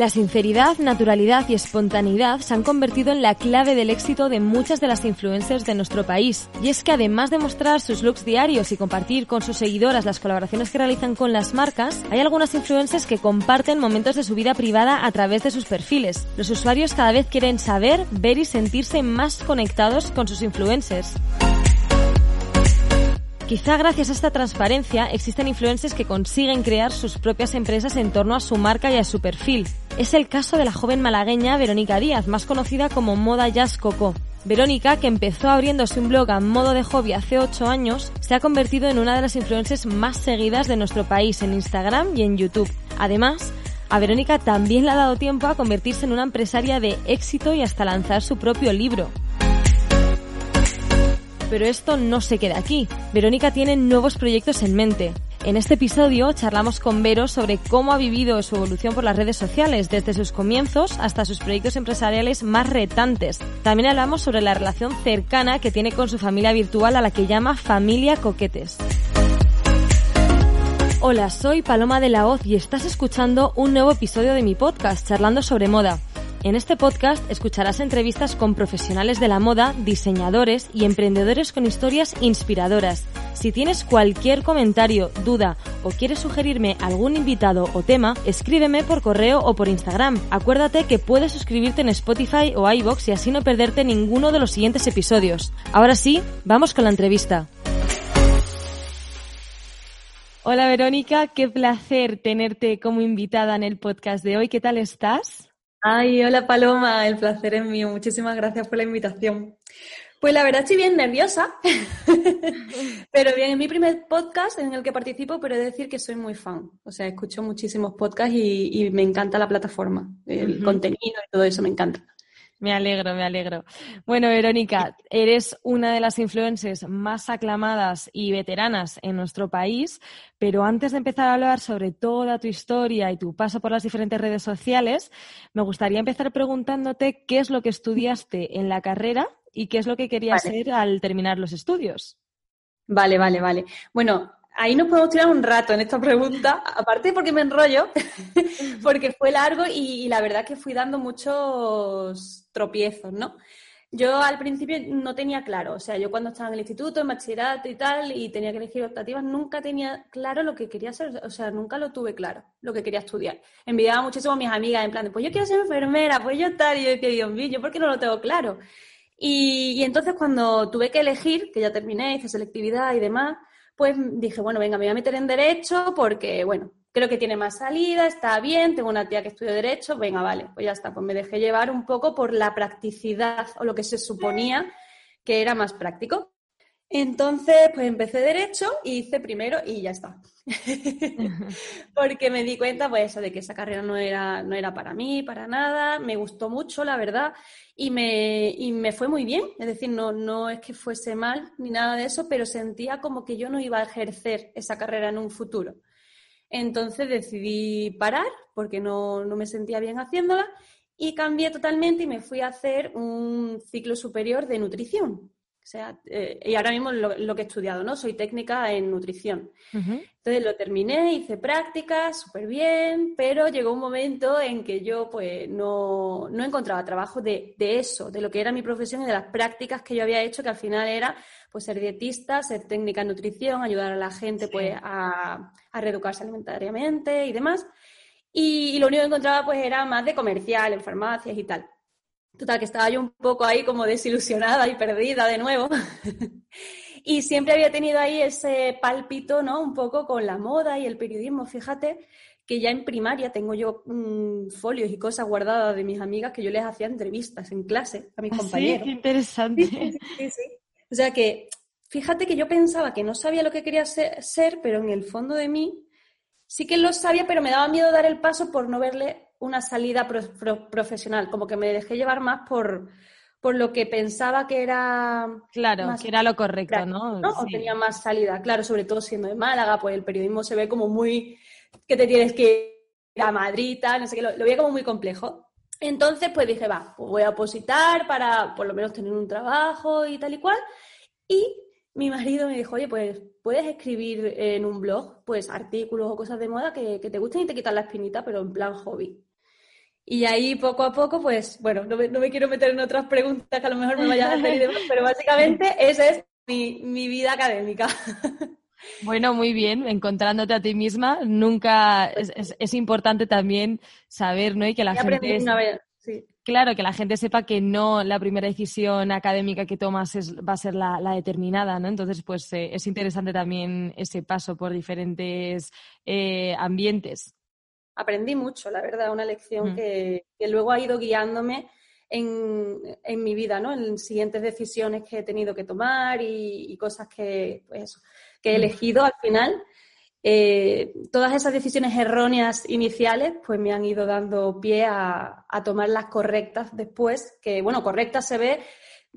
La sinceridad, naturalidad y espontaneidad se han convertido en la clave del éxito de muchas de las influencers de nuestro país. Y es que además de mostrar sus looks diarios y compartir con sus seguidoras las colaboraciones que realizan con las marcas, hay algunas influencers que comparten momentos de su vida privada a través de sus perfiles. Los usuarios cada vez quieren saber, ver y sentirse más conectados con sus influencers. Quizá gracias a esta transparencia existen influencers que consiguen crear sus propias empresas en torno a su marca y a su perfil. Es el caso de la joven malagueña Verónica Díaz, más conocida como Moda Jazz Coco. Verónica, que empezó abriéndose un blog a modo de hobby hace 8 años, se ha convertido en una de las influencers más seguidas de nuestro país en Instagram y en YouTube. Además, a Verónica también le ha dado tiempo a convertirse en una empresaria de éxito y hasta lanzar su propio libro. Pero esto no se queda aquí. Verónica tiene nuevos proyectos en mente. En este episodio charlamos con Vero sobre cómo ha vivido su evolución por las redes sociales, desde sus comienzos hasta sus proyectos empresariales más retantes. También hablamos sobre la relación cercana que tiene con su familia virtual a la que llama familia coquetes. Hola, soy Paloma de la Hoz y estás escuchando un nuevo episodio de mi podcast, Charlando sobre Moda. En este podcast escucharás entrevistas con profesionales de la moda, diseñadores y emprendedores con historias inspiradoras. Si tienes cualquier comentario, duda o quieres sugerirme algún invitado o tema, escríbeme por correo o por Instagram. Acuérdate que puedes suscribirte en Spotify o iBox y así no perderte ninguno de los siguientes episodios. Ahora sí, vamos con la entrevista. Hola Verónica, qué placer tenerte como invitada en el podcast de hoy. ¿Qué tal estás? Ay, hola Paloma, el placer es mío. Muchísimas gracias por la invitación. Pues la verdad estoy bien nerviosa, pero bien, es mi primer podcast en el que participo, pero he de decir que soy muy fan. O sea, escucho muchísimos podcasts y, me encanta la plataforma, el contenido y todo eso me encanta. Me alegro, me alegro. Bueno, Verónica, eres una de las influencers más aclamadas y veteranas en nuestro país, pero antes de empezar a hablar sobre toda tu historia y tu paso por las diferentes redes sociales, me gustaría empezar preguntándote qué es lo que estudiaste en la carrera y qué es lo que querías ser al terminar los estudios. Vale, vale, vale. Bueno, ahí nos podemos tirar un rato en esta pregunta, aparte porque me enrollo, porque fue largo y, la verdad que fui dando muchos tropiezos, ¿no? Yo al principio no tenía claro, o sea, yo cuando estaba en el instituto, en bachillerato y tal, y tenía que elegir optativas, nunca tenía claro lo que quería hacer, o sea, nunca lo tuve claro, lo que quería estudiar. Envidiaba muchísimo a mis amigas, en plan, pues yo quiero ser enfermera, pues yo tal, y yo decía, Dios mío, ¿yo por qué no lo tengo claro? Y, y entonces cuando tuve que elegir, que ya terminé, hice selectividad y demás, pues dije, bueno, venga, me voy a meter en Derecho porque, bueno, creo que tiene más salida, está bien, tengo una tía que estudia Derecho, venga, vale, pues ya está, pues me dejé llevar un poco por la practicidad o lo que se suponía que era más práctico. Entonces, pues empecé derecho y hice primero y ya está. Porque me di cuenta, pues eso, de que esa carrera no era, no era para mí, para nada. Me gustó mucho, la verdad, y me, y me fue muy bien. Es decir, no, no es que fuese mal ni nada de eso, pero sentía como que yo no iba a ejercer esa carrera en un futuro. Entonces decidí parar porque no, no me sentía bien haciéndola y cambié totalmente y me fui a hacer un ciclo superior de nutrición o sea, eh, y ahora mismo lo, que he estudiado, ¿no? Soy técnica en nutrición. Entonces lo terminé, hice prácticas, súper bien, pero llegó un momento en que yo pues no, no encontraba trabajo de, de, eso, de lo que era mi profesión y de las prácticas que yo había hecho, que al final era pues ser dietista, ser técnica en nutrición, ayudar a la gente pues a, a reeducarse alimentariamente y demás. Y, y, lo único que encontraba pues era más de comercial, en farmacias y tal. Total, que estaba yo un poco ahí como desilusionada y perdida de nuevo. y siempre había tenido ahí ese pálpito, ¿no? Un poco con la moda y el periodismo. Fíjate que ya en primaria tengo yo mm, folios y cosas guardadas de mis amigas que yo les hacía entrevistas en clase a mis ¿Ah, compañeros. Sí, qué interesante. Sí, sí, sí, O sea que, fíjate que yo pensaba que no sabía lo que quería ser, pero en el fondo de mí sí que lo sabía, pero me daba miedo dar el paso por no verle una salida profesional, como que me dejé llevar más por, por lo que pensaba que era... Claro, que era lo correcto, ¿no? O tenía más salida, claro, sobre todo siendo de Málaga, pues el periodismo se ve como muy que te tienes que ir a Madrid, tal, no sé qué, lo, veía como muy complejo. Entonces, pues dije, va, pues voy a opositar para por lo menos tener un trabajo y tal y cual. Y mi marido me dijo, oye, pues puedes escribir en un blog, pues artículos o cosas de moda que, te gusten y te quitan la espinita, pero en plan hobby. Y ahí poco a poco, pues, bueno, no me, quiero meter en otras preguntas que a lo mejor me vayan a hacer y demás, pero básicamente esa es mi, mi vida académica. Bueno, muy bien, encontrándote a ti misma, nunca es, importante también saber, ¿no? Y que la gente claro, que la gente sepa que no la primera decisión académica que tomas va a ser la, determinada, ¿no? Entonces, pues eh, es interesante también ese paso por diferentes eh, ambientes. Aprendí mucho, la verdad, una lección que, luego ha ido guiándome en, mi vida, ¿no? En siguientes decisiones que he tenido que tomar y, y cosas que, pues que he elegido al final, eh, todas esas decisiones erróneas iniciales pues me han ido dando pie a, tomar las correctas después, que bueno, correctas se ve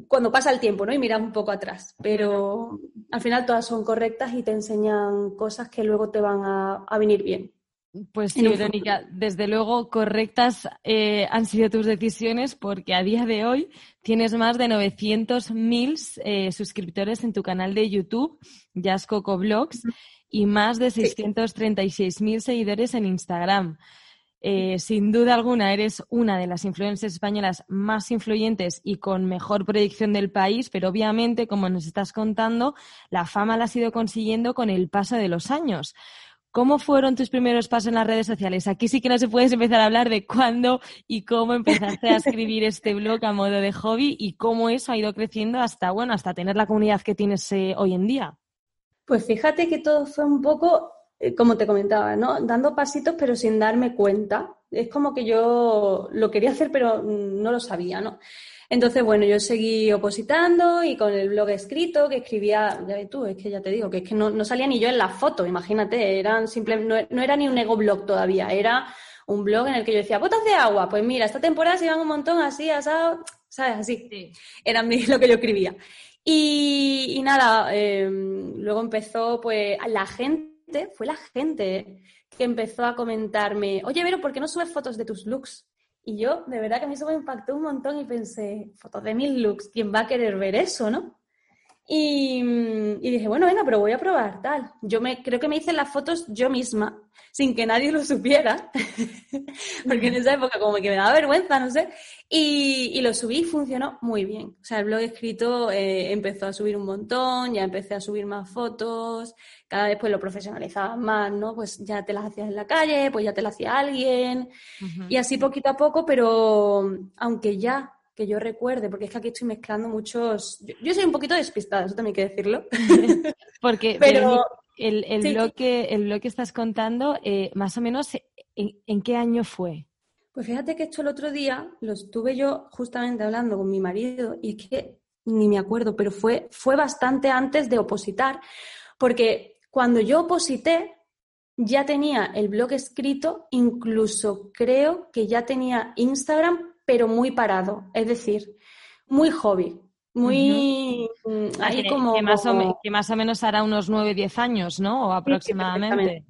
cuando pasa el tiempo, ¿no? Y miras un poco atrás, pero al final todas son correctas y te enseñan cosas que luego te van a venir bien. Pues sí, Verónica, desde luego correctas eh, han sido tus decisiones porque a día de hoy tienes más de 900.000 eh, suscriptores en tu canal de YouTube, Jazz Coco Blogs, y más de 636.000 seguidores en Instagram. Eh, sin duda alguna, eres una de las influencers españolas más influyentes y con mejor proyección del país, pero obviamente, como nos estás contando, la fama la has ido consiguiendo con el paso de los años. ¿Cómo fueron tus primeros pasos en las redes sociales? Aquí sí que no se puedes empezar a hablar de cuándo y cómo empezaste a escribir este blog a modo de hobby y cómo eso ha ido creciendo hasta, bueno, hasta tener la comunidad que tienes eh, hoy en día. Pues fíjate que todo fue un poco, eh, como te comentaba, ¿no? Dando pasitos pero sin darme cuenta. Es como que yo lo quería hacer pero no lo sabía, ¿no? Entonces, bueno, yo seguí opositando y con el blog escrito, que escribía, ya ves tú, es que ya te digo, que es que no, salía ni yo en la foto, imagínate, eran simple, no, era ni un ego blog todavía, era un blog en el que yo decía, botas de agua, pues mira, esta temporada se iban un montón así, asado, ¿sabes? Así. Era lo que yo escribía. Y, nada, em, luego empezó, pues, la gente, fue la gente que empezó a comentarme, oye, Vero, ¿por qué no subes fotos de tus looks? Y yo, de verdad que a mí eso me impactó un montón y pensé, fotos de mil looks, ¿quién va a querer ver eso, no? Y, dije, bueno, venga, pero voy a probar, tal. Yo me, creo que me hice las fotos yo misma, sin que nadie lo supiera, porque en esa época como que me daba vergüenza, no sé. Y, lo subí y funcionó muy bien. O sea, el blog escrito eh, empezó a subir un montón, ya empecé a subir más fotos, cada vez pues lo profesionalizaba más, ¿no? Pues ya te las hacías en la calle, pues ya te las hacía alguien, y así poquito a poco, pero aunque ya que yo recuerde, porque es que aquí estoy mezclando muchos. Yo, soy un poquito despistada, eso también hay que decirlo. porque Pero, el, el, blog que, el que estás contando, eh, más o menos, ¿en, qué año fue? Pues fíjate que esto el otro día lo estuve yo justamente hablando con mi marido y es que ni me acuerdo, pero fue, fue bastante antes de opositar, porque cuando yo oposité ya tenía el blog escrito, incluso creo que ya tenía Instagram pero muy parado, es decir, muy hobby, muy mm, ahí como... Que más, o, que más, o, menos hará unos 9, 10 años, ¿no? O aproximadamente.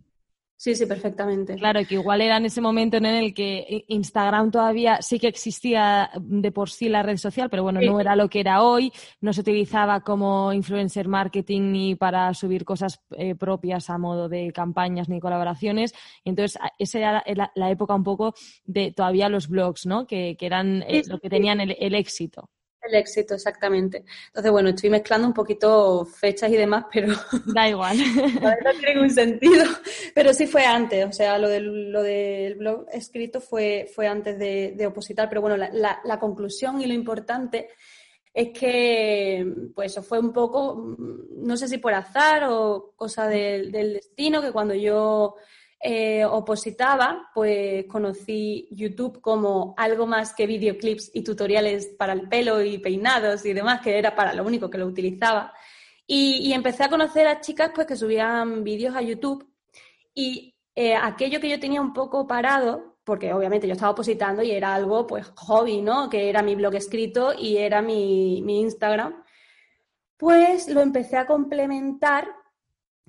Sí, sí, perfectamente. Claro, que igual era en ese momento en el que Instagram todavía sí que existía de por sí la red social, pero bueno, no era lo que era hoy, no se utilizaba como influencer marketing ni para subir cosas eh, propias a modo de campañas ni colaboraciones. entonces, esa era la, época un poco de todavía los blogs, ¿no? Que, eran eh, lo que tenían el éxito. El éxito, exactamente. Entonces, bueno, estoy mezclando un poquito fechas y demás, pero... Da igual. no tiene ningún sentido. Pero sí fue antes, o sea, lo del, lo del blog escrito fue, fue antes de, opositar. Pero bueno, la, la, conclusión y lo importante es que, pues, eso fue un poco, no sé si por azar o cosa del destino, que cuando yo eh, opositaba, pues conocí YouTube como algo más que videoclips y tutoriales para el pelo y peinados y demás, que era para lo único que lo utilizaba. Y, empecé a conocer a chicas pues, que subían vídeos a YouTube y eh, aquello que yo tenía un poco parado, porque obviamente yo estaba opositando y era algo, pues, hobby, ¿no? Que era mi blog escrito y era mi, mi Instagram, pues lo empecé a complementar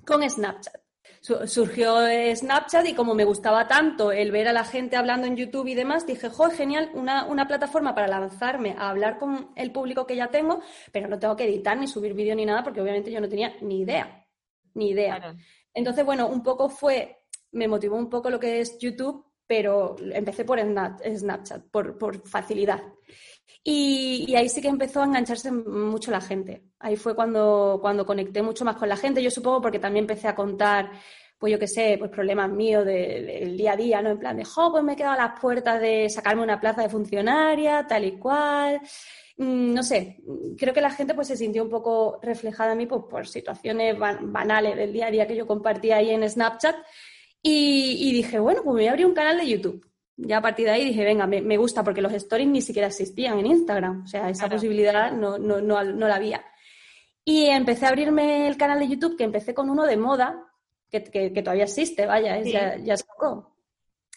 con Snapchat surgió Snapchat y como me gustaba tanto el ver a la gente hablando en YouTube y demás, dije, jo, genial, una, una, plataforma para lanzarme a hablar con el público que ya tengo, pero no tengo que editar ni subir vídeo ni nada porque obviamente yo no tenía ni idea, ni idea. Entonces, bueno, un poco fue, me motivó un poco lo que es YouTube, pero empecé por Snapchat, por, por facilidad. Y, ahí sí que empezó a engancharse mucho la gente. Ahí fue cuando, cuando conecté mucho más con la gente. Yo supongo porque también empecé a contar, pues yo qué sé, pues problemas míos del día a día, ¿no? En plan de, jo, pues me he quedado a las puertas de sacarme una plaza de funcionaria, tal y cual. Mm, no sé, creo que la gente pues se sintió un poco reflejada a mí pues, por situaciones banales del día a día que yo compartía ahí en Snapchat. Y, y dije, bueno, pues me voy a abrir un canal de YouTube ya a partir de ahí dije, venga, me, gusta porque los stories ni siquiera existían en Instagram. O sea, esa posibilidad no, no, no, no, la había. Y empecé a abrirme el canal de YouTube, que empecé con uno de moda, que, que, todavía existe, vaya, ya, ya sacó.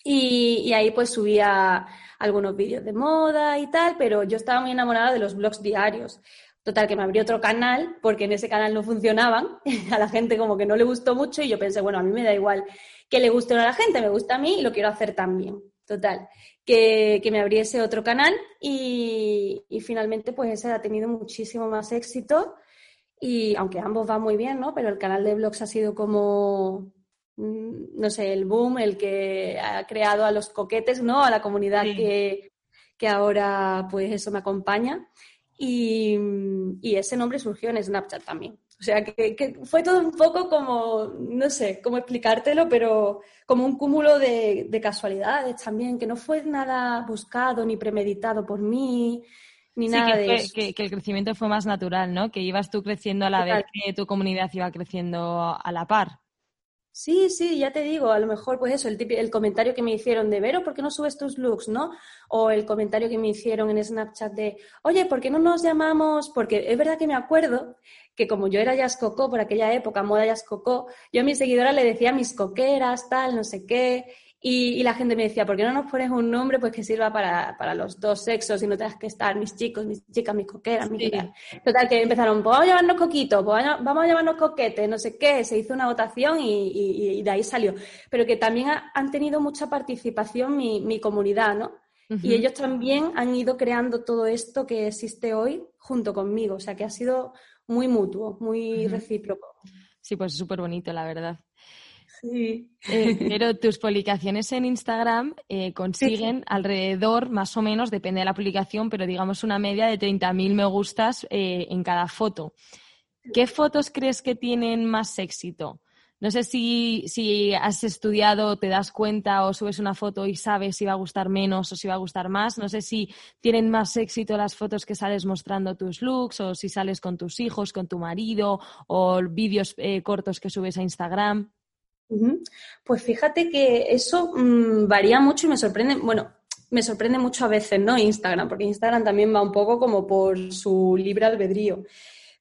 Y, y, ahí pues subía algunos vídeos de moda y tal, pero yo estaba muy enamorada de los blogs diarios. Total, que me abrí otro canal porque en ese canal no funcionaban, a la gente como que no le gustó mucho y yo pensé, bueno, a mí me da igual que le guste a la gente, me gusta a mí y lo quiero hacer también. Total, que, me abriese otro canal y, finalmente pues ese ha tenido muchísimo más éxito y aunque ambos van muy bien, ¿no? Pero el canal de blogs ha sido como, mm, no sé, el boom, el que ha creado a los coquetes, ¿no? A la comunidad que, que ahora pues eso me acompaña. Y, y, ese nombre surgió en Snapchat también. O sea, que, fue todo un poco como, no sé cómo explicártelo, pero como un cúmulo de, casualidades también, que no fue nada buscado ni premeditado por mí, ni nada que de eso. Que, que, el crecimiento fue más natural, ¿no? Que ibas tú creciendo a la vez que tu comunidad iba creciendo a la par. Sí, sí, ya te digo, a lo mejor pues eso, el, el comentario que me hicieron de Vero, ¿por qué no subes tus looks, no? O el comentario que me hicieron en Snapchat de, oye, ¿por qué no nos llamamos? Porque es verdad que me acuerdo que como yo era Jazz Coco por aquella época, moda Jazz Coco, yo a mis seguidoras le decía mis coqueras, tal, no sé qué, y, la gente me decía, ¿por qué no nos pones un nombre pues que sirva para, los dos sexos y no tengas que estar mis chicos, mis chicas, mis coqueras, mis Total, que empezaron, pues vamos a llamarnos coquito, pues vamos a llamarnos coquete, no sé qué, se hizo una votación y, de ahí salió. Pero que también han tenido mucha participación mi, comunidad, ¿no? Y ellos también han ido creando todo esto que existe hoy junto conmigo, o sea que ha sido muy mutuo, muy recíproco. Sí, pues es súper bonito, la verdad. Sí. Eh, pero tus publicaciones en Instagram eh, consiguen alrededor, más o menos, depende de la publicación, pero digamos una media de 30.000 me gustas eh, en cada foto. ¿Qué fotos crees que tienen más éxito? No sé si, si has estudiado, te das cuenta o subes una foto y sabes si va a gustar menos o si va a gustar más. No sé si tienen más éxito las fotos que sales mostrando tus looks o si sales con tus hijos, con tu marido o vídeos cortos que subes a Instagram. Pues fíjate que eso mm, varía mucho y me sorprende, bueno, me sorprende mucho a veces, ¿no? Instagram, porque Instagram también va un poco como por su libre albedrío.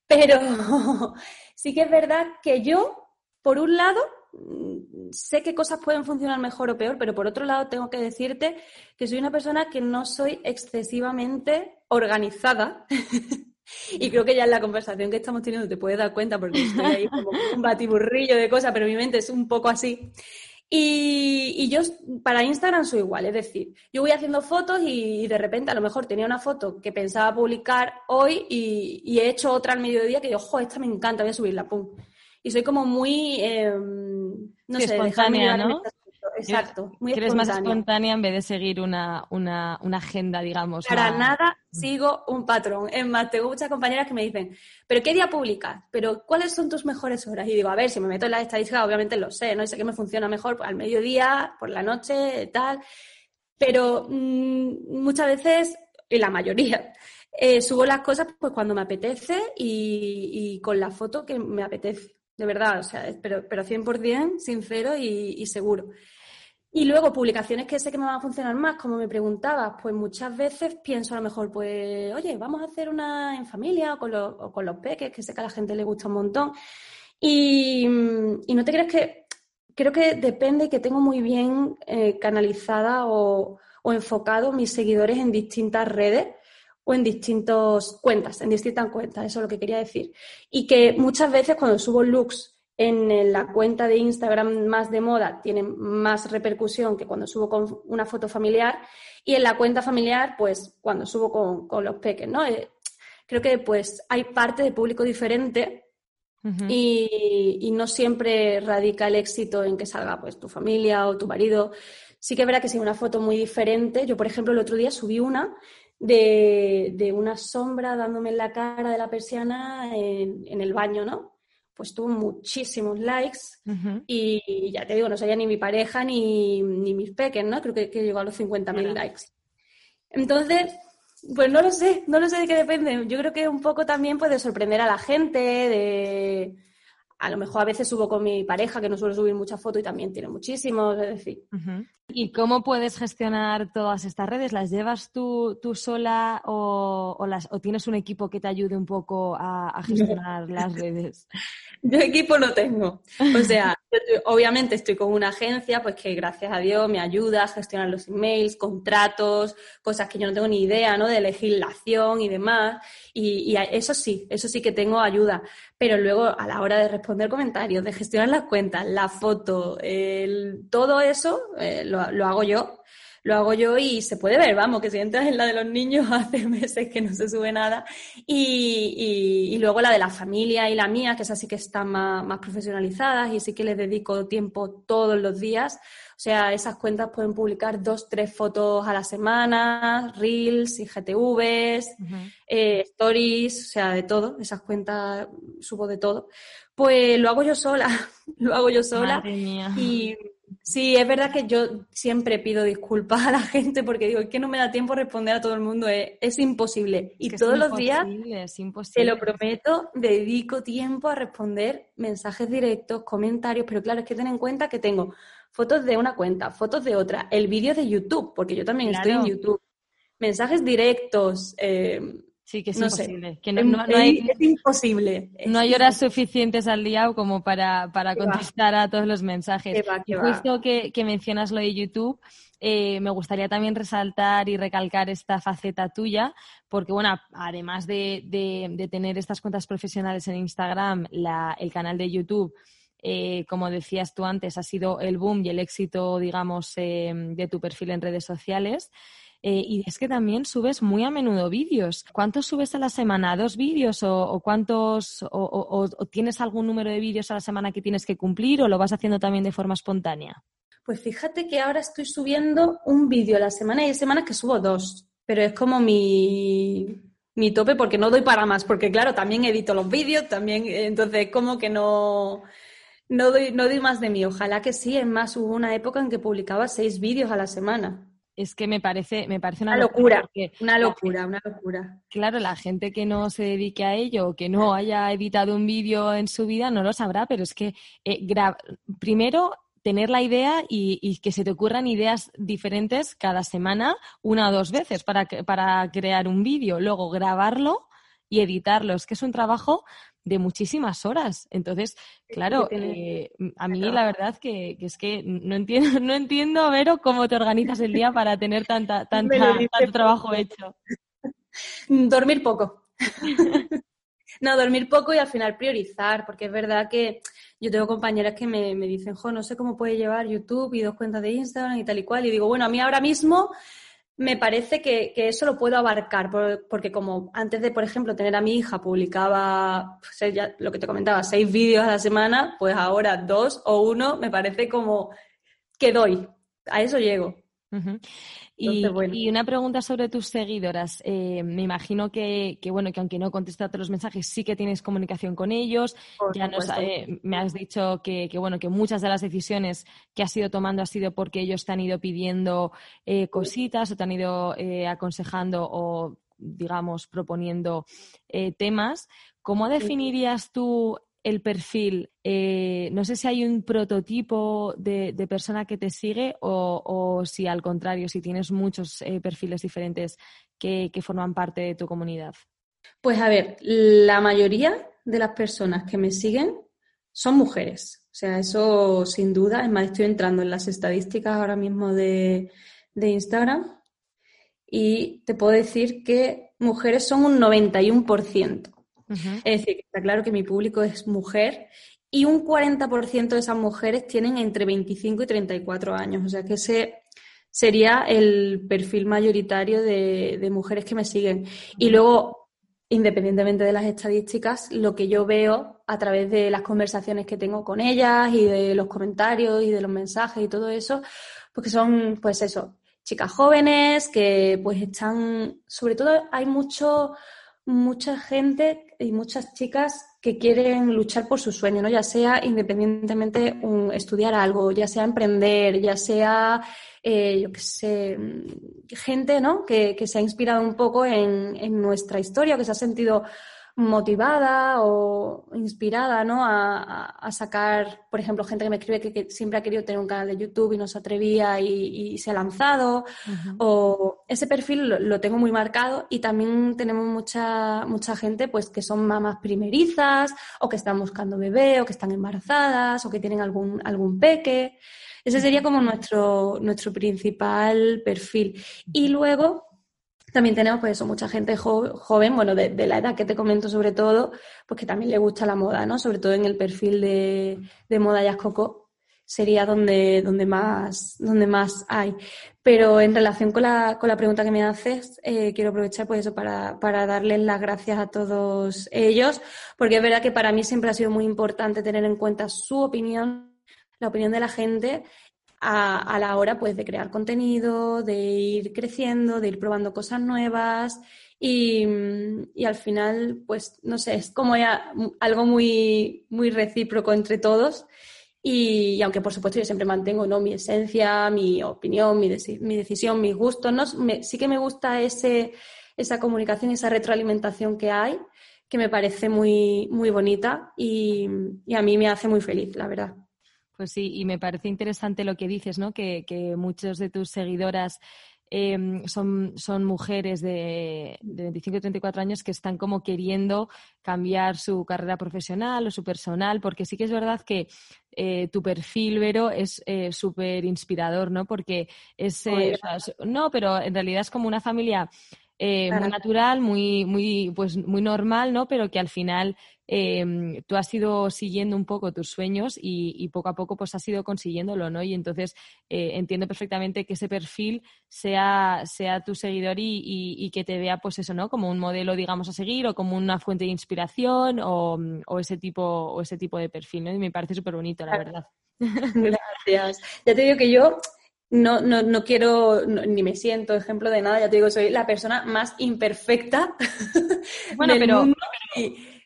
Pero sí que es verdad que yo, por un lado, mm, sé qué cosas pueden funcionar mejor o peor, pero por otro lado tengo que decirte que soy una persona que no soy excesivamente organizada. Y creo que ya en la conversación que estamos teniendo te puedes dar cuenta porque estoy ahí como un batiburrillo de cosas, pero mi mente es un poco así. Y, yo para Instagram soy igual, es decir, yo voy haciendo fotos y, de repente a lo mejor tenía una foto que pensaba publicar hoy y, he hecho otra al mediodía que digo, jo, esta me encanta, voy a subirla, pum. Y soy como muy, em, no sé, espontánea, ¿no? exacto. Muy eres más espontánea en vez de seguir una, una, una agenda, digamos. Para nada sigo un patrón. Es más, tengo muchas compañeras que me dicen, ¿pero qué día publicas? ¿Pero cuáles son tus mejores horas? Y digo, a ver, si me meto en las estadísticas, obviamente lo sé, ¿no? sé qué me funciona mejor pues, al mediodía, por la noche, tal. Pero mm, muchas veces, y la mayoría, eh, subo las cosas pues cuando me apetece y, y con la foto que me apetece. De verdad, o sea, pero, pero 100% sincero y, seguro. Y luego, publicaciones que sé que me van a funcionar más, como me preguntabas, pues muchas veces pienso a lo mejor, pues, oye, vamos a hacer una en familia o con los, o con los peques, que sé que a la gente le gusta un montón. Y, no te crees que, creo que depende que tengo muy bien eh, canalizada o enfocado mis seguidores en distintas redes o en distintas cuentas, en distintas cuentas, eso es lo que quería decir. Y que muchas veces cuando subo looks en la cuenta de Instagram más de moda tienen más repercusión que cuando subo con una foto familiar y en la cuenta familiar, pues cuando subo con, los peques, ¿no? Eh, creo que pues hay parte de público diferente y, y, no siempre radica el éxito en que salga pues tu familia o tu marido. Sí que es verdad que si una foto muy diferente, yo por ejemplo el otro día subí una de, de una sombra dándome en la cara de la persiana en, en el baño, ¿no? pues tuvo muchísimos likes y ya te digo, no sabía ni mi pareja ni, ni mis peques, ¿no? Creo que, llegó a los 50.000 likes. Entonces, pues no lo sé, no lo sé de qué depende. Yo creo que un poco también puede sorprender a la gente, de a lo mejor a veces subo con mi pareja, que no suelo subir muchas fotos y también tiene muchísimos, es decir. ¿Y cómo puedes gestionar todas estas redes? ¿Las llevas tú, tú sola o, las, o tienes un equipo que te ayude un poco a gestionar las redes? Yo equipo no tengo. O sea, obviamente estoy con una agencia, pues que gracias a Dios me ayuda a gestionar los emails, contratos, cosas que yo no tengo ni idea, ¿no? De legislación y demás. Y, eso sí, eso sí que tengo ayuda. Pero luego a la hora de responder comentarios, de gestionar las cuentas, la foto, todo eso eh, lo, lo hago yo lo hago yo y se puede ver, vamos, que si entras en la de los niños hace meses que no se sube nada. Y, y, luego la de la familia y la mía, que es así que están más, más, profesionalizadas y sí que les dedico tiempo todos los días. O sea, esas cuentas pueden publicar dos, tres fotos a la semana, reels, IGTVs, eh, stories, o sea, de todo. Esas cuentas subo de todo. Pues lo hago yo sola, lo hago yo sola. Madre mía. Y Sí, es verdad que yo siempre pido disculpas a la gente porque digo, es que no me da tiempo responder a todo el mundo, es, imposible. y todos los días, te lo prometo, dedico tiempo a responder mensajes directos, comentarios, pero claro, es que ten en cuenta que tengo fotos de una cuenta, fotos de otra, el vídeo de YouTube, porque yo también estoy en YouTube, mensajes directos, eh, Sí, que es imposible. Que no, hay, es imposible. No hay horas suficientes al día como para, contestar a todos los mensajes. y justo que, mencionas lo de YouTube, eh, me gustaría también resaltar y recalcar esta faceta tuya, porque bueno, además de, tener estas cuentas profesionales en Instagram, el canal de YouTube, eh, como decías tú antes, ha sido el boom y el éxito, digamos, eh, de tu perfil en redes sociales. Eh, y es que también subes muy a menudo vídeos. ¿Cuántos subes a la semana? ¿Dos vídeos o, cuántos o, tienes algún número de vídeos a la semana que tienes que cumplir o lo vas haciendo también de forma espontánea? Pues fíjate que ahora estoy subiendo un vídeo a la semana y hay semanas que subo dos, pero es como mi, mi tope porque no doy para más, porque claro, también edito los vídeos, también, entonces como que no, no, doy, no doy más de mí. Ojalá que sí, es más, hubo una época en que publicaba seis vídeos a la semana es que me parece, me parece una, locura. una locura, una locura. Claro, la gente que no se dedique a ello, que no haya editado un vídeo en su vida, no lo sabrá, pero es que eh, primero tener la idea y, que se te ocurran ideas diferentes cada semana, una o dos veces para, para crear un vídeo, luego grabarlo y editarlo. Es que es un trabajo de muchísimas horas. Entonces, claro, eh, a mí la verdad que, es que no entiendo, no entiendo, Vero, cómo te organizas el día para tener tanta, tanta tanto trabajo hecho. Dormir poco. no, dormir poco y al final priorizar, porque es verdad que yo tengo compañeras que me, me dicen, jo, no sé cómo puede llevar YouTube y dos cuentas de Instagram y tal y cual. Y digo, bueno, a mí ahora mismo me parece que, eso lo puedo abarcar, porque como antes de, por ejemplo, tener a mi hija, publicaba, pues, ya, lo que te comentaba, seis vídeos a la semana, pues ahora dos o uno, me parece como que doy, a eso llego. Y, una pregunta sobre tus seguidoras. Eh, me imagino que, bueno, que aunque no contestas los mensajes, sí que tienes comunicación con ellos. ya eh, me has dicho que, bueno, que muchas de las decisiones que has ido tomando ha sido porque ellos te han ido pidiendo eh, cositas o te han ido aconsejando o, digamos, proponiendo temas. ¿Cómo definirías tú el perfil? Eh, no sé si hay un prototipo de, persona que te sigue o, si al contrario, si tienes muchos eh, perfiles diferentes que, forman parte de tu comunidad. Pues a ver, la mayoría de las personas que me siguen son mujeres. O sea, eso sin duda. Es más, estoy entrando en las estadísticas ahora mismo de, de Instagram y te puedo decir que mujeres son un 91%. Es decir, está claro que mi público es mujer y un 40% de esas mujeres tienen entre 25 y 34 años. O sea que ese sería el perfil mayoritario de, mujeres que me siguen. Y luego, independientemente de las estadísticas, lo que yo veo a través de las conversaciones que tengo con ellas y de los comentarios y de los mensajes y todo eso, porque son, pues eso, chicas jóvenes que pues están, sobre todo hay mucho, mucha gente y muchas chicas que quieren luchar por su sueño, ¿no? Ya sea independientemente un, estudiar algo, ya sea emprender, ya sea, eh, yo qué sé, gente, ¿no? Que, que, se ha inspirado un poco en, en nuestra historia, que se ha sentido motivada o inspirada ¿no? a, sacar, por ejemplo, gente que me escribe que, siempre ha querido tener un canal de YouTube y no se atrevía y, se ha lanzado. O ese perfil lo, tengo muy marcado y también tenemos mucha, mucha gente pues, que son mamás primerizas o que están buscando bebé o que están embarazadas o que tienen algún, algún peque. Ese sería como nuestro, nuestro principal perfil. Y luego también tenemos, pues eso, mucha gente joven, bueno, de, la edad que te comento sobre todo, pues que también le gusta la moda, ¿no? Sobre todo en el perfil de, de moda Jazz Coco sería donde, donde, más, donde más hay. Pero en relación con la, con la pregunta que me haces, eh, quiero aprovechar pues eso para, para darles las gracias a todos ellos, porque es verdad que para mí siempre ha sido muy importante tener en cuenta su opinión, la opinión de la gente a, la hora pues de crear contenido, de ir creciendo, de ir probando cosas nuevas y, al final pues no sé, es como algo muy, muy recíproco entre todos y, aunque por supuesto yo siempre mantengo ¿no? mi esencia, mi opinión, mi, mi decisión, mis gustos, ¿no? sí que me gusta ese, esa comunicación, esa retroalimentación que hay que me parece muy, muy bonita y a mí me hace muy feliz, la verdad. Pues sí, y me parece interesante lo que dices, ¿no? Que, que muchos de tus seguidoras em, son, son mujeres de, de 25 y 34 años que están como queriendo cambiar su carrera profesional o su personal, porque sí que es verdad que eh, tu perfil, Vero, es eh, súper inspirador, ¿no? Porque es, eh, no, pero en realidad es como una familia eh, muy natural, muy, muy, pues, muy normal, ¿no? Pero que al final eh, tú has ido siguiendo un poco tus sueños y, poco a poco pues has ido consiguiéndolo, ¿no? Y entonces eh, entiendo perfectamente que ese perfil sea, sea tu seguidor y, que te vea, pues eso, ¿no? Como un modelo, digamos, a seguir o como una fuente de inspiración o, o ese, tipo, o ese tipo de perfil, ¿no? Y me parece súper bonito, la verdad. Gracias. Ya te digo que yo no, no, no quiero, ni me siento ejemplo de nada, ya te digo, soy la persona más imperfecta bueno, pero,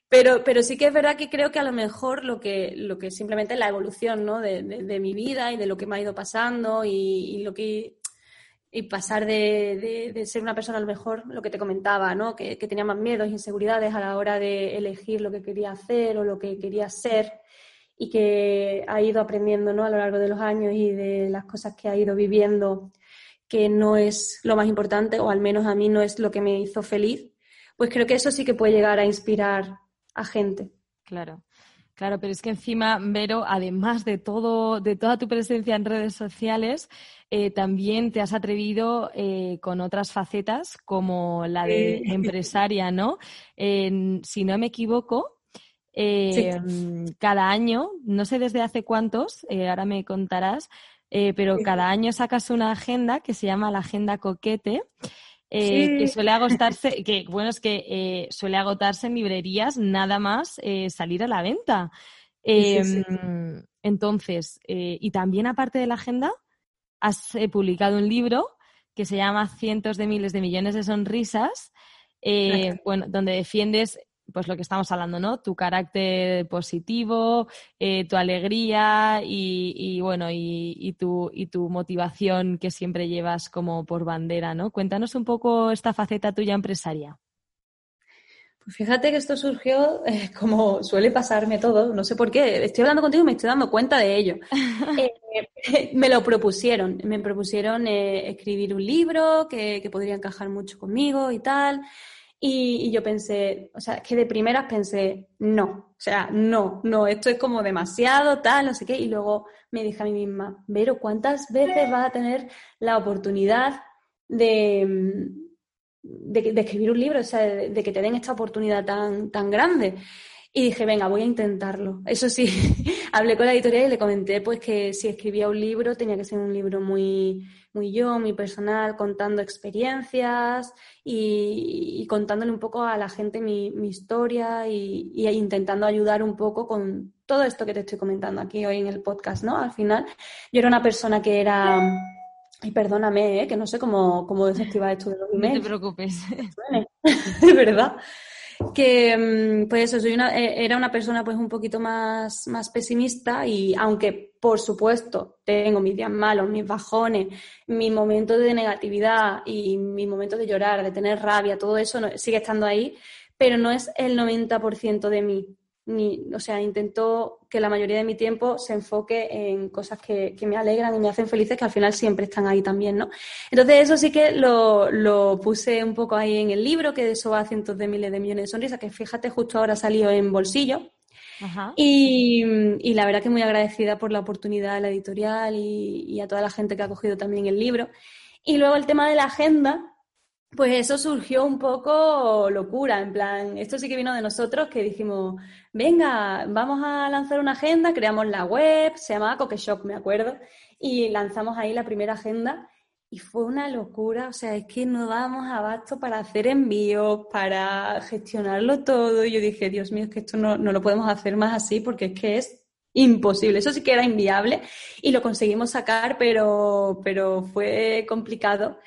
pero, pero sí que es verdad que creo que a lo mejor lo que, lo que simplemente la evolución ¿no? de, de, mi vida y de lo que me ha ido pasando y, lo que y pasar de, de, ser una persona a lo mejor, lo que te comentaba, ¿no? Que, que tenía más miedos, inseguridades a la hora de elegir lo que quería hacer o lo que quería ser y que ha ido aprendiendo ¿no? a lo largo de los años y de las cosas que ha ido viviendo, que no es lo más importante, o al menos a mí no es lo que me hizo feliz, pues creo que eso sí que puede llegar a inspirar a gente. Claro. Claro, pero es que encima, Vero, además de todo, de toda tu presencia en redes sociales, eh, también te has atrevido eh, con otras facetas, como la de empresaria, ¿no? si no me equivoco, Em, cada año, no sé desde hace cuántos, eh, ahora me contarás, eh, pero cada año sacas una agenda que se llama la Agenda Coquete. Eh, que suele agotarse, que bueno, es que suele agotarse en librerías nada más salir a la venta. Em, entonces, y también aparte de la agenda, has publicado un libro que se llama Cientos de miles de millones de sonrisas, bueno, donde defiendes pues lo que estamos hablando, ¿no? Tu carácter positivo, eh, tu alegría y, bueno, y, tu, y tu motivación que siempre llevas como por bandera, ¿no? Cuéntanos un poco esta faceta tuya empresaria. Pues fíjate que esto surgió eh, como suele pasarme todo, no sé por qué, estoy hablando contigo y me estoy dando cuenta de ello. Eh, me lo propusieron, me propusieron eh, escribir un libro que, que, podría encajar mucho conmigo y tal. Y, y, yo pensé, o sea, que de primeras pensé, no, o sea, no, no, esto es como demasiado, tal, no sé qué. Y luego me dije a mí misma, Vero, ¿cuántas veces vas a tener la oportunidad de, de, escribir un libro, o sea, de, que te den esta oportunidad tan, tan grande? Y dije, venga, voy a intentarlo. Eso sí, hablé con la editorial y le comenté pues que si escribía un libro tenía que ser un libro muy, muy yo, muy personal, contando experiencias y, contándole un poco a la gente mi, historia y, intentando ayudar un poco con todo esto que te estoy comentando aquí hoy en el podcast, ¿no? Al final, yo era una persona que era... Y perdóname, ¿eh? que no sé cómo, cómo desactivar esto de los emails. No te preocupes. De verdad que mm, pues eso, soy una, eh, era una persona pues un poquito más, más pesimista y aunque por supuesto tengo mis días malos, mis bajones, mis momentos de negatividad y mis momentos de llorar, de tener rabia, todo eso sigue estando ahí, pero no es el 90% de mí ni, o sea, intento que la mayoría de mi tiempo se enfoque en cosas que, me alegran y me hacen felices, que al final siempre están ahí también, ¿no? Entonces eso sí que lo, puse un poco ahí en el libro, que de eso va a cientos de miles de millones de sonrisas, que fíjate, justo ahora salió en bolsillo. Y, la verdad que muy agradecida por la oportunidad a la editorial y, y a toda la gente que ha cogido también el libro. Y luego el tema de la agenda, pues eso surgió un poco locura, en plan, esto sí que vino de nosotros que dijimos, venga, vamos a lanzar una agenda, creamos la web, se llamaba Coqueshop, me acuerdo, y lanzamos ahí la primera agenda y fue una locura, o sea, es que no dábamos abasto para hacer envíos, para gestionarlo todo, y yo dije, Dios mío, es que esto no, no lo podemos hacer más así porque es que es imposible. Eso sí que era inviable y lo conseguimos sacar, pero, pero fue complicado.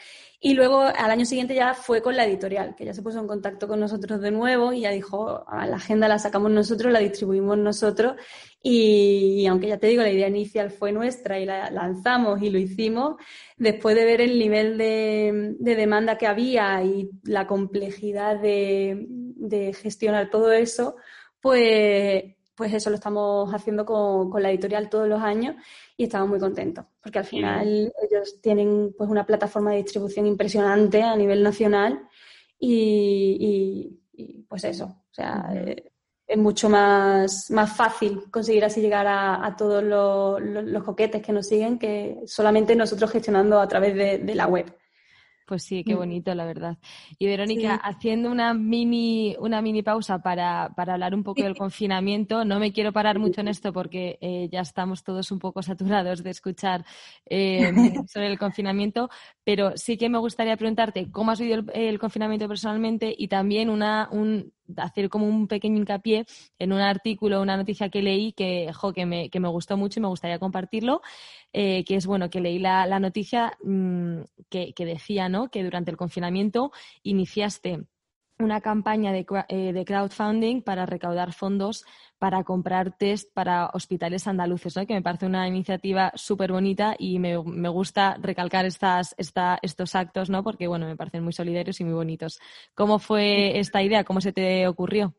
Y luego al año siguiente ya fue con la editorial, que ya se puso en contacto con nosotros de nuevo y ya dijo, la agenda la sacamos nosotros, la distribuimos nosotros y, aunque ya te digo, la idea inicial fue nuestra y la lanzamos y lo hicimos, después de ver el nivel de, demanda que había y la complejidad de gestionar todo eso, pues pues eso lo estamos haciendo con, con, la editorial todos los años y estamos muy contentos, porque al final ellos tienen pues una plataforma de distribución impresionante a nivel nacional y, pues eso, o sea, eh, es mucho más, más fácil conseguir así llegar a, todos los, los, coquetes que nos siguen que solamente nosotros gestionando a través de la web. Pues sí, qué mm. bonito, la verdad. Y Verónica, haciendo una mini, una mini pausa para, para hablar un poco del confinamiento, no me quiero parar mucho en esto porque eh, ya estamos todos un poco saturados de escuchar eh, sobre el confinamiento, pero sí que me gustaría preguntarte cómo has vivido el, confinamiento personalmente y también una, un, hacer como un pequeño hincapié en un artículo, una noticia que leí que, que, me, que me gustó mucho y me gustaría compartirlo, eh, que es bueno, que leí la, la noticia mm, que, que, decía ¿no? que durante el confinamiento iniciaste una campaña de, eh, de, crowdfunding para recaudar fondos para comprar test para hospitales andaluces, ¿no? que me parece una iniciativa súper bonita y me, me, gusta recalcar estas, esta, estos actos ¿no? porque bueno, me parecen muy solidarios y muy bonitos. ¿Cómo fue esta idea? ¿Cómo se te ocurrió?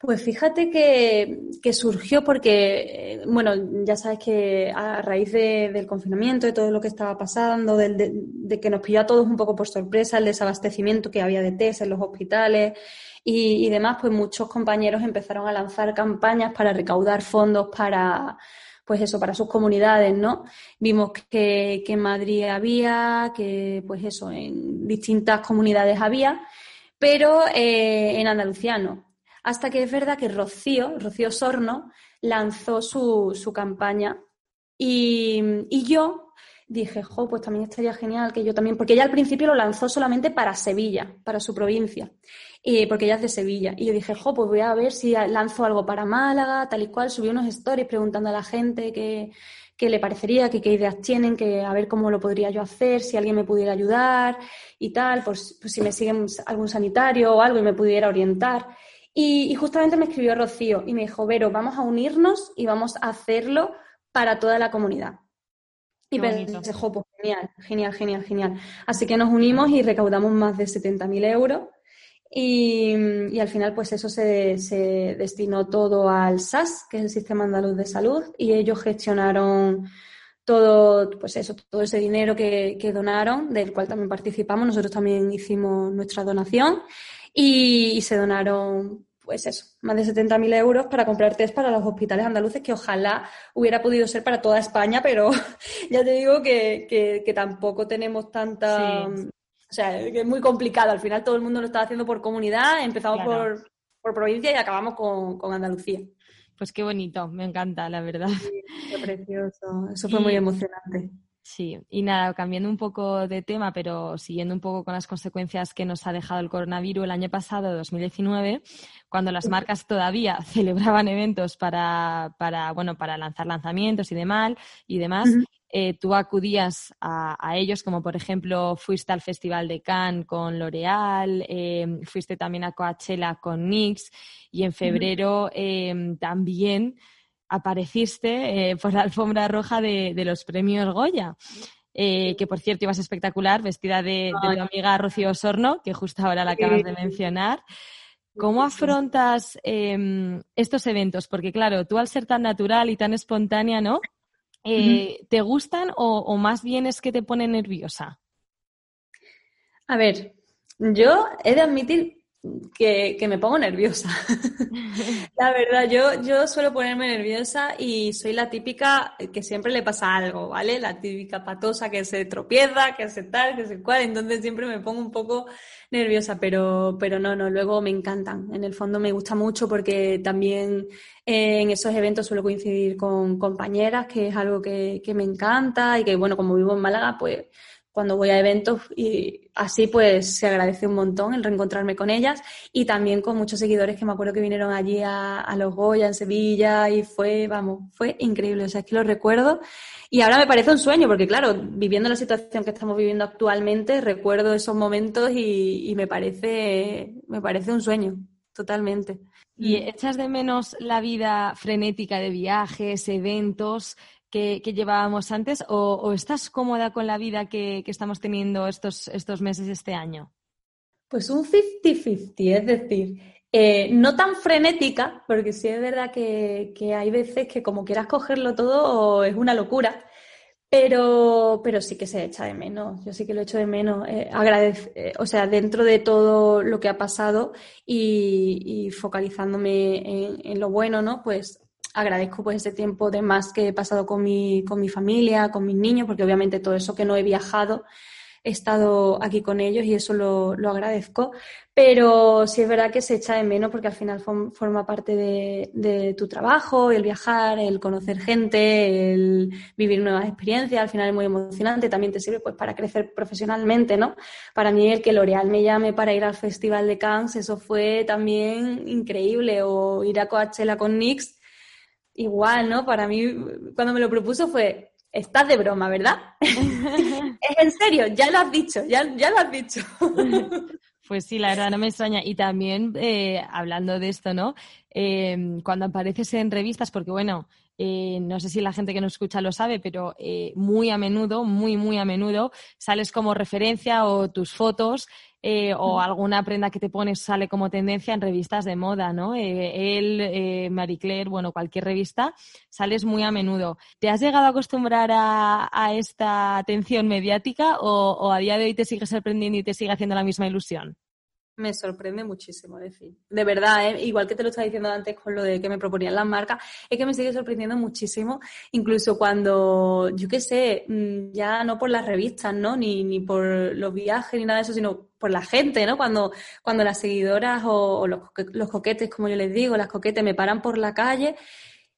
Pues fíjate que, surgió porque, eh, bueno, ya sabes que a raíz del confinamiento, de todo lo que estaba pasando, de, que nos pilló a todos un poco por sorpresa el desabastecimiento que había de test en los hospitales y, demás, pues muchos compañeros empezaron a lanzar campañas para recaudar fondos para, pues eso, para sus comunidades, ¿no? Vimos que, en Madrid había, que pues eso, en distintas comunidades había, pero eh, en Andalucía no hasta que es verdad que Rocío, Rocío Sorno, lanzó su, su campaña y, y, yo dije, jo, pues también estaría genial que yo también, porque ella al principio lo lanzó solamente para Sevilla, para su provincia, y porque ella es de Sevilla. Y yo dije, jo, pues voy a ver si lanzo algo para Málaga, tal y cual, subí unos stories preguntando a la gente qué, qué le parecería, qué, qué ideas tienen, que a ver cómo lo podría yo hacer, si alguien me pudiera ayudar y tal, pues, pues si me siguen algún sanitario o algo y me pudiera orientar. Y, justamente me escribió Rocío y me dijo, Vero, vamos a unirnos y vamos a hacerlo para toda la comunidad. Y pensé, pues genial, genial, genial, genial. Así que nos unimos y recaudamos más de 70.000 euros Y, al final, pues eso se, se, destinó todo al SAS, que es el Sistema Andaluz de Salud, y ellos gestionaron todo, pues eso, todo ese dinero que, que donaron, del cual también participamos. Nosotros también hicimos nuestra donación y, se donaron, pues eso, más de 70.000 euros para comprar test para los hospitales andaluces, que ojalá hubiera podido ser para toda España, pero ya te digo que, que, tampoco tenemos tanta... O sea, que es muy complicado. Al final todo el mundo lo está haciendo por comunidad, empezamos por, por, provincia y acabamos con, con, Andalucía. Pues qué bonito, me encanta, la verdad. Sí, qué precioso, eso fue muy emocionante. Sí, y nada, cambiando un poco de tema, pero siguiendo un poco con las consecuencias que nos ha dejado el coronavirus el año pasado, 2019, cuando las marcas todavía celebraban eventos para, para bueno, para lanzar lanzamientos y demás, y demás, eh, tú acudías a, ellos, como por ejemplo fuiste al Festival de Cannes con L'Oreal, eh, fuiste también a Coachella con NYX y en febrero eh, también apareciste por la alfombra roja de, los premios Goya. que por cierto ibas espectacular, vestida de, de tu amiga Rocío Osorno, que justo ahora la acabas de mencionar. ¿Cómo afrontas em, estos eventos? Porque claro, tú al ser tan natural y tan espontánea, ¿no? Eh, ¿te gustan o, más bien es que te pone nerviosa? A ver, yo he de admitir que, me pongo nerviosa. la verdad, yo, yo suelo ponerme nerviosa y soy la típica que siempre le pasa algo, ¿vale? La típica patosa que se tropieza, que se tal, que se cual, entonces siempre me pongo un poco nerviosa, pero, pero no, no, luego me encantan. En el fondo me gusta mucho porque también eh, en esos eventos suelo coincidir con compañeras, que es algo que, que me encanta y que, bueno, como vivo en Málaga, pues cuando voy a eventos y así pues se agradece un montón el reencontrarme con ellas y también con muchos seguidores que me acuerdo que vinieron allí a, a los Goya en Sevilla y fue, vamos, fue increíble, o sea, es que lo recuerdo y ahora me parece un sueño porque claro, viviendo la situación que estamos viviendo actualmente, recuerdo esos momentos y, y me parece, me parece un sueño, totalmente. ¿Y echas de menos la vida frenética de viajes, eventos? Que, llevábamos antes o, estás cómoda con la vida que, estamos teniendo estos, estos meses este año? Pues un 50-50, es decir, eh, no tan frenética, porque sí es verdad que, hay veces que como quieras cogerlo todo es una locura, pero, pero sí que se echa de menos, yo sí que lo echo de menos. Eh, eh, o sea, dentro de todo lo que ha pasado y, focalizándome en, en, lo bueno, ¿no? Pues agradezco pues ese tiempo de más que he pasado con mi, con mi familia, con mis niños, porque obviamente todo eso que no he viajado, he estado aquí con ellos y eso lo, lo agradezco. Pero sí es verdad que se echa de menos porque al final forma parte de, tu trabajo, el viajar, el conocer gente, el vivir nuevas experiencias, al final es muy emocionante, también te sirve pues para crecer profesionalmente, ¿no? Para mí el que L'Oreal me llame para ir al Festival de Cannes, eso fue también increíble, o ir a Coachella con NYX, igual, ¿no? Para mí, cuando me lo propuso fue, estás de broma, ¿verdad? es en serio, ya lo has dicho, ya, ya lo has dicho. Pues sí, la verdad no me extraña. Y también, eh, hablando de esto, ¿no? Eh, cuando apareces en revistas, porque bueno, eh, no sé si la gente que nos escucha lo sabe, pero eh, muy a menudo, muy, muy a menudo, sales como referencia o tus fotos eh, o alguna prenda que te pones sale como tendencia en revistas de moda, ¿no? él, Marie Claire, bueno, cualquier revista, sales muy a menudo. ¿Te has llegado a acostumbrar a, esta atención mediática o, o a día de hoy te sigue sorprendiendo y te sigue haciendo la misma ilusión? Me sorprende muchísimo, decir. De verdad, ¿eh? igual que te lo estaba diciendo antes con lo de que me proponían las marcas, es que me sigue sorprendiendo muchísimo, incluso cuando, yo qué sé, mm, ya no por las revistas, ¿no? Ni, ni por los viajes ni nada de eso, sino por la gente, ¿no? Cuando, cuando las seguidoras o, los, los coquetes, como yo les digo, las coquetes me paran por la calle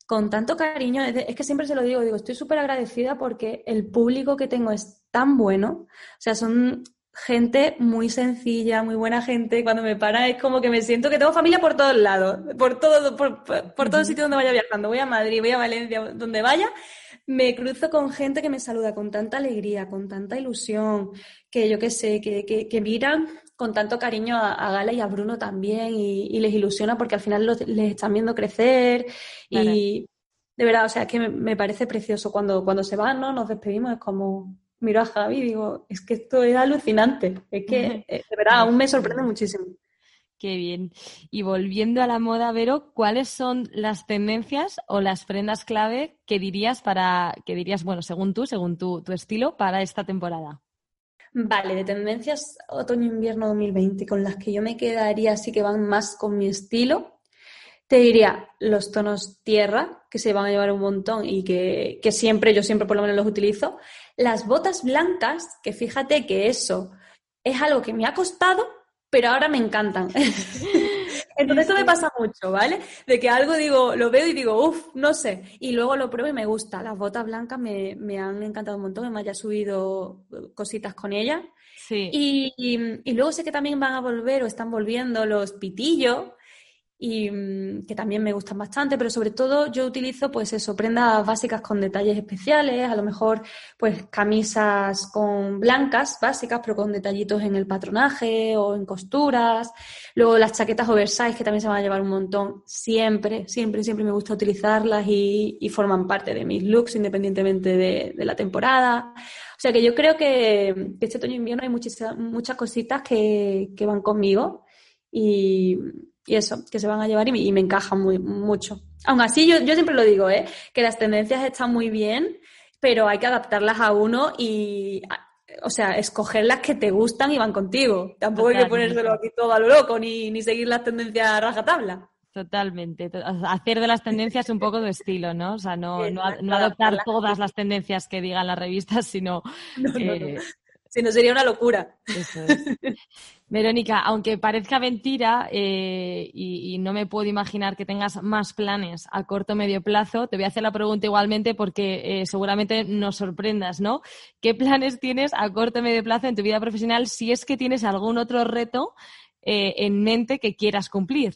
con tanto cariño, es que siempre se lo digo, digo, estoy súper agradecida porque el público que tengo es tan bueno, o sea, son gente muy sencilla, muy buena gente. Cuando me para es como que me siento que tengo familia por todos lados, por todo, por, por, todo sitio donde vaya viajando. Voy a Madrid, voy a Valencia, donde vaya, me cruzo con gente que me saluda con tanta alegría, con tanta ilusión, que yo qué sé, que, que, miran con tanto cariño a, Gala y a Bruno también y, les ilusiona porque al final les están viendo crecer y de verdad, o sea, es que me, me, parece precioso cuando, cuando se van, ¿no? Nos despedimos, es como miro a Javi y digo, es que esto es alucinante. Es que, eh, de verdad, aún me sorprende muchísimo. Qué bien. Y volviendo a la moda, Vero, ¿cuáles son las tendencias o las prendas clave que dirías para, que dirías, bueno, según tú, según tu, tu estilo, para esta temporada? Vale, de tendencias otoño-invierno 2020, con las que yo me quedaría así que van más con mi estilo, te diría los tonos tierra, que se van a llevar un montón y que, que siempre, yo siempre por lo menos los utilizo. Las botas blancas, que fíjate que eso es algo que me ha costado, pero ahora me encantan. Entonces esto me pasa mucho, ¿vale? De que algo digo, lo veo y digo, uff, no sé. Y luego lo pruebo y me gusta. Las botas blancas me, me han encantado un montón, me haya subido cositas con ellas. Sí. Y, y, y, luego sé que también van a volver o están volviendo los pitillos, y mm, que también me gustan bastante, pero sobre todo yo utilizo pues eso, prendas básicas con detalles especiales, a lo mejor pues camisas con blancas básicas, pero con detallitos en el patronaje o en costuras, luego las chaquetas oversize que también se van a llevar un montón, siempre, siempre, siempre me gusta utilizarlas y, y forman parte de mis looks independientemente de, de, la temporada. O sea que yo creo que, que este otoño invierno hay muchas, muchas cositas que, que van conmigo y, y eso, que se van a llevar y me, y me encajan muy, mucho. Aún así, yo, yo siempre lo digo, ¿eh? que las tendencias están muy bien, pero hay que adaptarlas a uno y, o sea, escoger las que te gustan y van contigo. Tampoco hay que ponérselo aquí todo a lo loco, ni, ni seguir las tendencias a rajatabla. Totalmente. Hacer de las tendencias un poco de estilo, ¿no? O sea, no, no, no adoptar todas las tendencias que digan las revistas, sino... No. Si no, sería una locura. Eso es. Verónica, aunque parezca mentira eh, y, no me puedo imaginar que tengas más planes a corto o medio plazo, te voy a hacer la pregunta igualmente porque eh, seguramente nos sorprendas, ¿no? ¿Qué planes tienes a corto o medio plazo en tu vida profesional si es que tienes algún otro reto eh, en mente que quieras cumplir?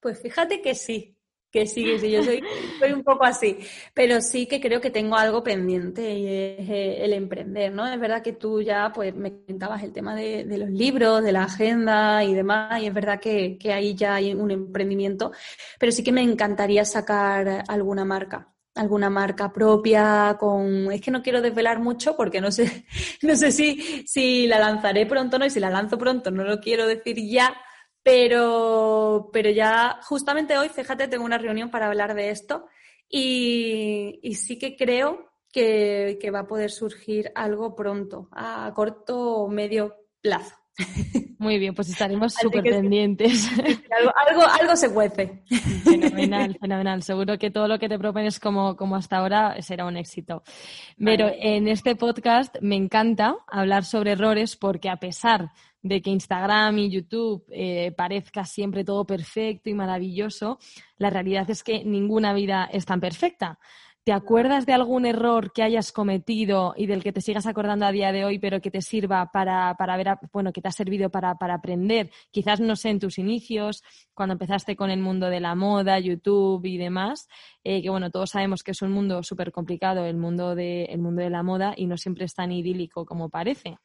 Pues fíjate que sí, que sí, que sí, yo soy, soy, un poco así, pero sí que creo que tengo algo pendiente y es eh, el emprender, ¿no? Es verdad que tú ya pues me comentabas el tema de, de los libros, de la agenda y demás, y es verdad que, que, ahí ya hay un emprendimiento, pero sí que me encantaría sacar alguna marca alguna marca propia con es que no quiero desvelar mucho porque no sé no sé si si la lanzaré pronto no y si la lanzo pronto no lo quiero decir ya pero, pero ya justamente hoy, fíjate, tengo una reunión para hablar de esto y, y sí que creo que, que, va a poder surgir algo pronto, a corto o medio plazo. Muy bien, pues estaremos súper pendientes. Algo, algo, algo, se cuece. Fenomenal, fenomenal. Seguro que todo lo que te propones como, como hasta ahora será un éxito. Pero vale. en este podcast me encanta hablar sobre errores porque a pesar de que Instagram y YouTube eh, parezca siempre todo perfecto y maravilloso, la realidad es que ninguna vida es tan perfecta. ¿Te acuerdas de algún error que hayas cometido y del que te sigas acordando a día de hoy, pero que te sirva para, para ver, bueno, que te ha servido para, para, aprender? Quizás, no sé, en tus inicios, cuando empezaste con el mundo de la moda, YouTube y demás, eh, que bueno, todos sabemos que es un mundo súper complicado, el mundo, de, el mundo de la moda, y no siempre es tan idílico como parece.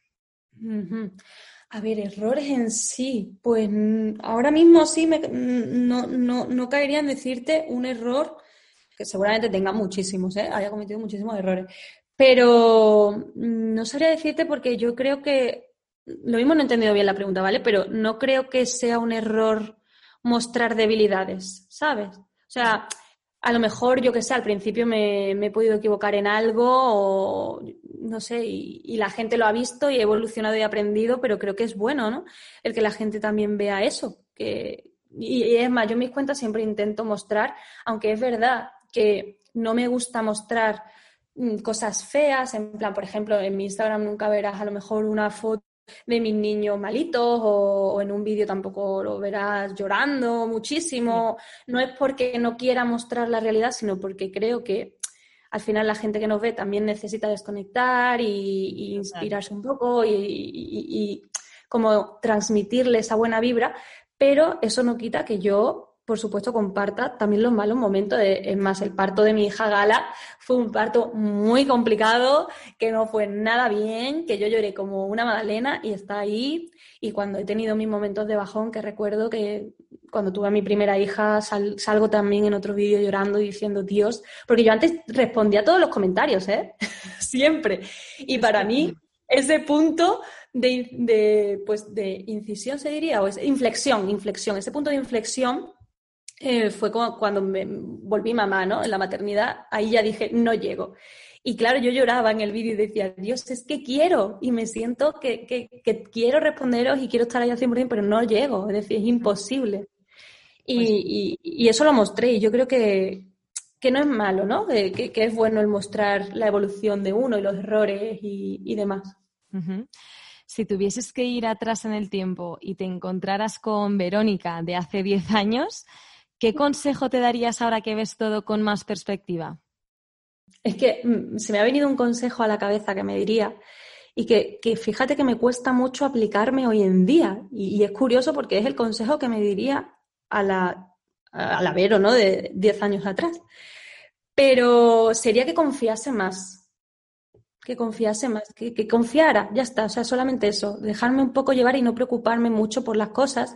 A ver, errores en sí, pues ahora mismo sí me, no, no, no caería en decirte un error que seguramente tenga muchísimos, ¿eh? haya cometido muchísimos errores, pero no sabría decirte porque yo creo que, lo mismo no he entendido bien la pregunta, ¿vale? Pero no creo que sea un error mostrar debilidades, ¿sabes? O sea, a lo mejor, yo que sé, al principio me, me, he podido equivocar en algo o no sé, y, la gente lo ha visto y he evolucionado y aprendido, pero creo que es bueno, ¿no? El que la gente también vea eso. Que, y, y es más, yo en mis cuentas siempre intento mostrar, aunque es verdad que no me gusta mostrar mm, cosas feas, en plan, por ejemplo, en mi Instagram nunca verás a lo mejor una foto de mis niños malitos o, o en un vídeo tampoco lo verás llorando muchísimo. No es porque no quiera mostrar la realidad, sino porque creo que al final la gente que nos ve también necesita desconectar y, y inspirarse un poco y, y, y, como transmitirle esa buena vibra, pero eso no quita que yo por supuesto, comparta también los malos momentos. De, es más, el parto de mi hija Gala fue un parto muy complicado, que no fue nada bien, que yo lloré como una magdalena y está ahí. Y cuando he tenido mis momentos de bajón, que recuerdo que cuando tuve a mi primera hija sal, salgo también en otro vídeo llorando y diciendo Dios, porque yo antes respondía a todos los comentarios, ¿eh? Siempre. Y para mí ese punto de, pues, de incisión, se diría, o es inflexión, inflexión, ese punto de inflexión eh, fue como cuando me volví mamá, ¿no? En la maternidad, ahí ya dije, no llego. Y claro, yo lloraba en el vídeo y decía, Dios, es que quiero y me siento que, que, quiero responderos y quiero estar ahí al 100%, pero no llego, es decir, es imposible. Y, pues y, eso lo mostré y yo creo que, que no es malo, ¿no? Que, que, es bueno el mostrar la evolución de uno y los errores y, y demás. Si tuvieses que ir atrás en el tiempo y te encontraras con Verónica de hace 10 años, ¿qué consejo te darías ahora que ves todo con más perspectiva? Es que mm, se me ha venido un consejo a la cabeza que me diría y que, fíjate que me cuesta mucho aplicarme hoy en día. Y, es curioso porque es el consejo que me diría a la, a la ¿no? De 10 años atrás. Pero sería que confiase más, que confiase más, que, confiara, ya está, o sea, solamente eso, dejarme un poco llevar y no preocuparme mucho por las cosas,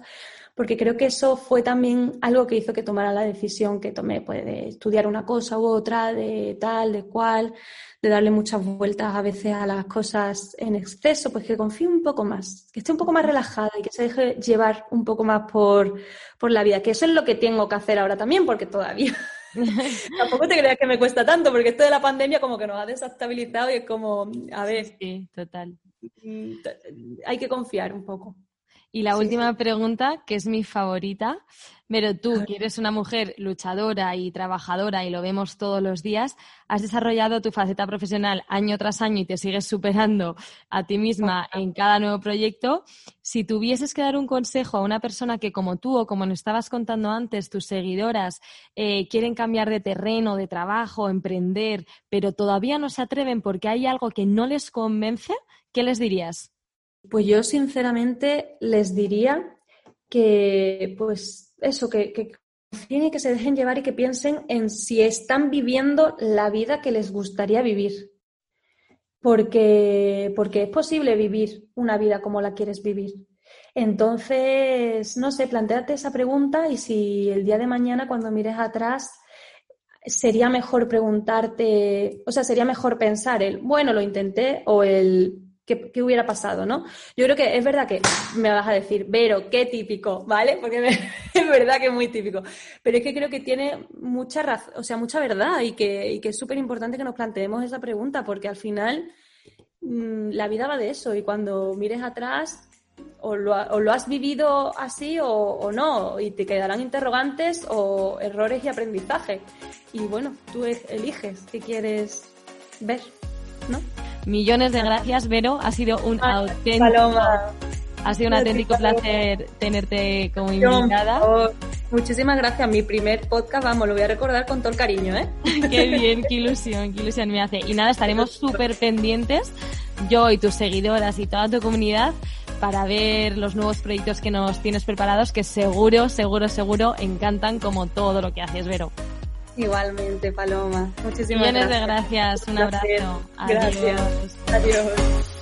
porque creo que eso fue también algo que hizo que tomara la decisión que tomé, pues de estudiar una cosa u otra, de tal, de cual, de darle muchas vueltas a veces a las cosas en exceso, pues que confíe un poco más, que esté un poco más relajada y que se deje llevar un poco más por, por la vida, que eso es lo que tengo que hacer ahora también, porque todavía Tampoco te creas que me cuesta tanto, porque esto de la pandemia como que nos ha desestabilizado y es como, a ver. Sí, total. Mm, hay que confiar un poco. Y la última pregunta, que es mi favorita, pero tú, que eres una mujer luchadora y trabajadora y lo vemos todos los días, has desarrollado tu faceta profesional año tras año y te sigues superando a ti misma en cada nuevo proyecto. Si tuvieses que dar un consejo a una persona que como tú o como nos estabas contando antes, tus seguidoras eh, quieren cambiar de terreno, de trabajo, emprender, pero todavía no se atreven porque hay algo que no les convence, ¿qué les dirías? Pues yo sinceramente les diría que, pues eso, que, que que se dejen llevar y que piensen en si están viviendo la vida que les gustaría vivir. Porque, porque es posible vivir una vida como la quieres vivir. Entonces, no sé, planteate esa pregunta y si el día de mañana cuando mires atrás sería mejor preguntarte, o sea, sería mejor pensar el, bueno, lo intenté o el, ¿Qué, hubiera pasado, no? Yo creo que es verdad que me vas a decir, Vero, qué típico, ¿vale? Porque es verdad que es muy típico. Pero es que creo que tiene mucha razón, o sea, mucha verdad y que, es súper importante que nos planteemos esa pregunta, porque al final mm, la vida va de eso y cuando mires atrás o lo, has vivido así o, o, no, y te quedarán interrogantes o errores y aprendizaje. Y bueno, tú eliges qué quieres ver, ¿no? Millones de gracias, Vero. Ha sido un auténtico. Ha sido un auténtico placer tenerte como invitada. Muchísimas gracias. Mi primer podcast, vamos, lo voy a recordar con todo el cariño, ¿eh? qué bien, qué ilusión, qué ilusión me hace. Y nada, estaremos súper pendientes, yo y tus seguidoras y toda tu comunidad, para ver los nuevos proyectos que nos tienes preparados, que seguro, seguro, seguro encantan como todo lo que haces, Vero. Igualmente, Paloma. Muchísimas Millones de gracias. Un abrazo. Gracias. Adiós.